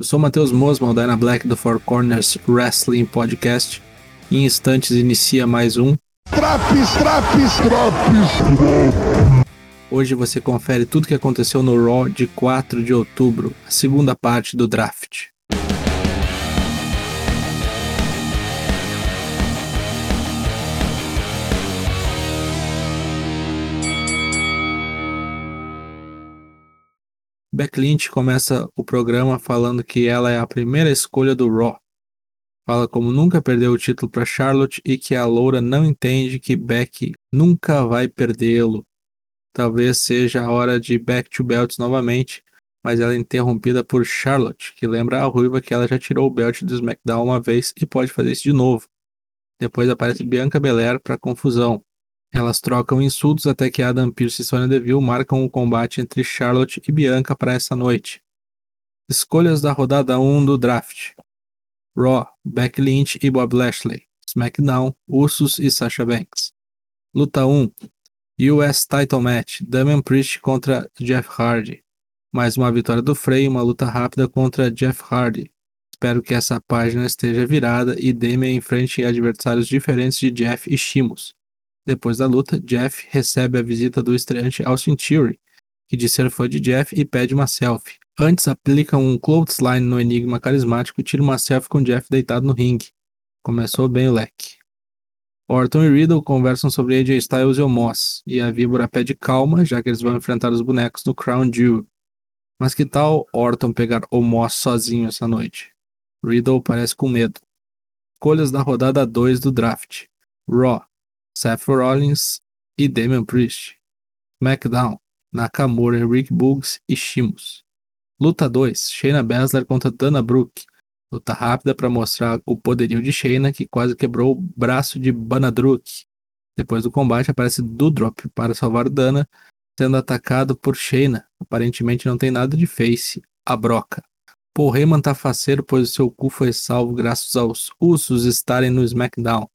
Eu sou Matheus Mosman, da Ana Black do Four Corners Wrestling Podcast. Em instantes inicia mais um Traps, traps, traps. Hoje você confere tudo o que aconteceu no Raw de 4 de outubro, a segunda parte do draft. Beck Lynch começa o programa falando que ela é a primeira escolha do Raw. Fala como nunca perdeu o título para Charlotte e que a Loura não entende que Beck nunca vai perdê-lo. Talvez seja a hora de Back to Belts novamente, mas ela é interrompida por Charlotte, que lembra a ruiva que ela já tirou o belt do SmackDown uma vez e pode fazer isso de novo. Depois aparece Bianca Belair para confusão. Elas trocam insultos até que Adam Pearce e Sonya Deville marcam o combate entre Charlotte e Bianca para essa noite. Escolhas da rodada 1 do draft. Raw, Becky Lynch e Bob Lashley. SmackDown, Usos e Sasha Banks. Luta 1. US Title Match, Damian Priest contra Jeff Hardy. Mais uma vitória do Frey, uma luta rápida contra Jeff Hardy. Espero que essa página esteja virada e Damian enfrente adversários diferentes de Jeff e Shimos. Depois da luta, Jeff recebe a visita do estreante Austin Theory, que diz ser fã de Jeff e pede uma selfie. Antes aplica um clothesline no enigma carismático e tira uma selfie com Jeff deitado no ringue. Começou bem o leque. Orton e Riddle conversam sobre AJ Styles e Omos, e a víbora pede calma, já que eles vão enfrentar os bonecos no Crown Jewel. Mas que tal Orton pegar Omos sozinho essa noite? Riddle parece com medo. Escolhas da rodada 2 do draft. Raw. Seth Rollins e Damian Priest. SmackDown, Nakamura, Rick Boogs e Shimos. Luta 2, Shayna Baszler contra Dana Brooke. Luta rápida para mostrar o poderio de Shayna, que quase quebrou o braço de Banadruk. Depois do combate aparece Dudrop para salvar Dana, sendo atacado por Shayna. Aparentemente não tem nada de face, a broca. Paul Heyman tá faceiro, pois seu cu foi salvo graças aos Usos estarem no SmackDown.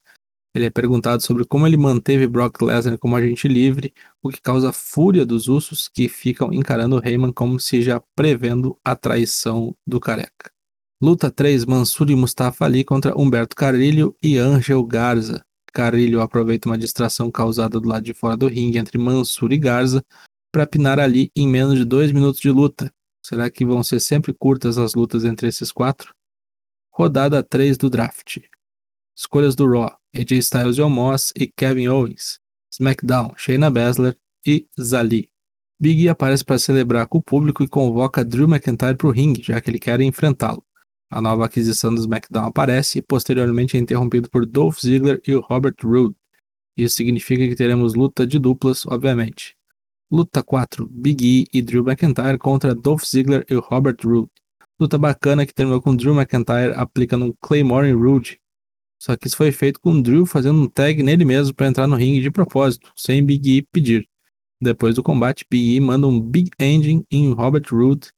Ele é perguntado sobre como ele manteve Brock Lesnar como agente livre, o que causa fúria dos Usos que ficam encarando Heyman como se já prevendo a traição do careca. Luta 3: Mansur e Mustafa Ali contra Humberto Carrilho e Angel Garza. Carrilho aproveita uma distração causada do lado de fora do ringue entre Mansur e Garza para pinar Ali em menos de dois minutos de luta. Será que vão ser sempre curtas as lutas entre esses quatro? Rodada 3 do draft. Escolhas do Raw: AJ Styles e Omos e Kevin Owens. SmackDown: Shayna Baszler e Zali. Big E aparece para celebrar com o público e convoca Drew McIntyre para o ringue, já que ele quer enfrentá-lo. A nova aquisição do SmackDown aparece e posteriormente é interrompido por Dolph Ziggler e Robert Roode. Isso significa que teremos luta de duplas, obviamente. Luta 4: Big E e Drew McIntyre contra Dolph Ziggler e Robert Roode. Luta bacana que terminou com Drew McIntyre aplicando um Claymore em Roode, só que isso foi feito com o Drew fazendo um tag nele mesmo para entrar no ringue de propósito, sem Big E pedir. Depois do combate, Big E manda um Big Ending em Robert Roode.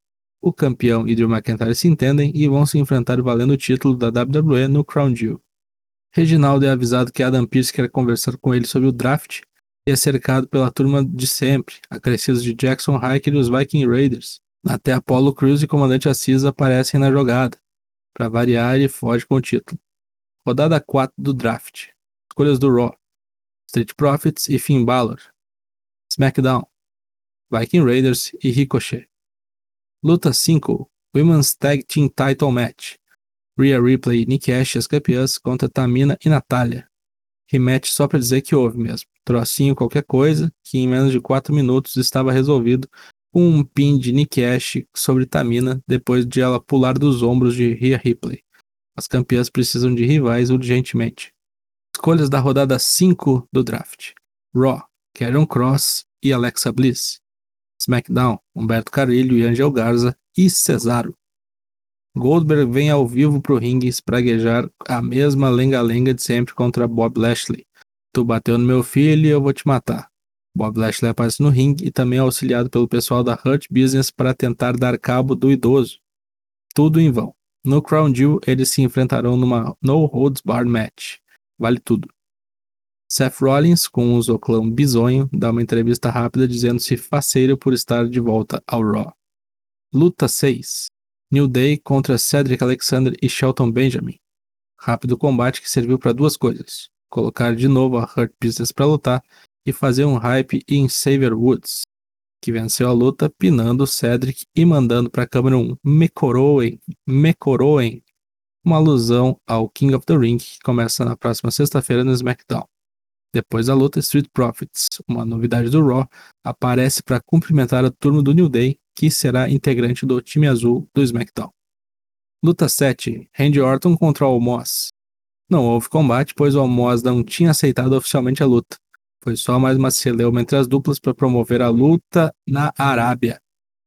O campeão e Drew McIntyre se entendem e vão se enfrentar valendo o título da WWE no Crown Jewel. Reginaldo é avisado que Adam Pearce quer conversar com ele sobre o draft e é cercado pela turma de sempre, acrescidos de Jackson Hiker e os Viking Raiders. Até Apollo Crews e Comandante Assis aparecem na jogada. Para variar, ele foge com o título. Rodada 4 do draft. Escolhas do Raw. Street Profits e Finn Balor. SmackDown. Viking Raiders e Ricochet. Luta 5. Women's Tag Team Title Match. Rhea Ripley e Nick Ash as campeãs contra Tamina e Natália. Rematch só pra dizer que houve mesmo. Trocinho qualquer coisa, que em menos de 4 minutos estava resolvido com um pin de Nick Ash sobre Tamina depois de ela pular dos ombros de Rhea Ripley. As campeãs precisam de rivais urgentemente. Escolhas da rodada 5 do draft: Raw, Karen Cross e Alexa Bliss. SmackDown, Humberto Carrilho e Angel Garza e Cesaro. Goldberg vem ao vivo pro ringue espraguejar a mesma lenga-lenga de sempre contra Bob Lashley. Tu bateu no meu filho e eu vou te matar. Bob Lashley aparece no ringue e também é auxiliado pelo pessoal da Hurt Business para tentar dar cabo do idoso. Tudo em vão. No Crown Jewel, eles se enfrentarão numa No Holds Barred match. Vale tudo. Seth Rollins, com um zoclão bizonho, dá uma entrevista rápida dizendo-se faceiro por estar de volta ao Raw. Luta 6. New Day contra Cedric Alexander e Shelton Benjamin. Rápido combate que serviu para duas coisas: colocar de novo a Hurt Business para lutar e fazer um hype em Xavier Woods, que venceu a luta pinando Cedric e mandando para a câmera um Mekoroen, Mekoroen, uma alusão ao King of the Ring que começa na próxima sexta-feira no SmackDown. Depois da luta, Street Profits, uma novidade do Raw, aparece para cumprimentar a turma do New Day, que será integrante do time azul do SmackDown. Luta 7: Randy Orton contra o Moss. Não houve combate, pois o Moss não tinha aceitado oficialmente a luta. Foi só mais uma celeuma entre as duplas para promover a luta na Arábia.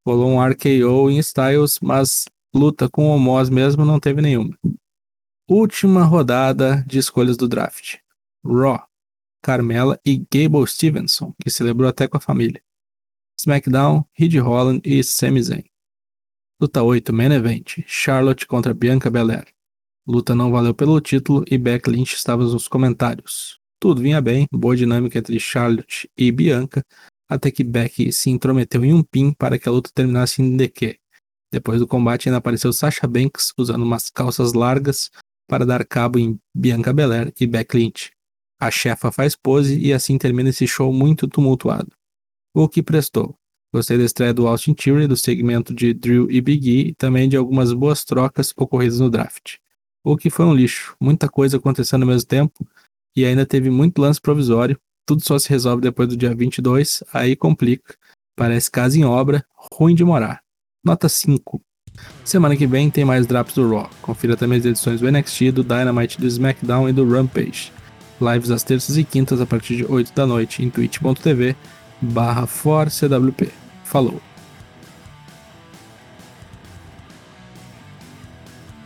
Rolou um RKO em Styles, mas luta com o Moss mesmo não teve nenhuma. Última rodada de escolhas do draft. Raw. Carmela e Gable Stevenson, que celebrou até com a família. SmackDown, Reed Holland e Sami Zayn. Luta 8, Main Event, Charlotte contra Bianca Belair. Luta não valeu pelo título e Beck Lynch estava nos comentários. Tudo vinha bem, boa dinâmica entre Charlotte e Bianca, até que Beck se intrometeu em um pin para que a luta terminasse em DQ. Depois do combate ainda apareceu Sasha Banks usando umas calças largas para dar cabo em Bianca Belair e Beck Lynch. A chefa faz pose e assim termina esse show muito tumultuado. O que prestou. Gostei da estreia do Austin Theory, do segmento de Drew e Big E e também de algumas boas trocas ocorridas no draft. O que foi um lixo, muita coisa acontecendo ao mesmo tempo e ainda teve muito lance provisório. Tudo só se resolve depois do dia 22, aí complica. Parece casa em obra, ruim de morar. Nota 5. Semana que vem tem mais drops do Raw. Confira também as edições do NXT, do Dynamite, do SmackDown e do Rampage lives às terças e quintas a partir de 8 da noite em twitch.tv barra ForCWP. Falou!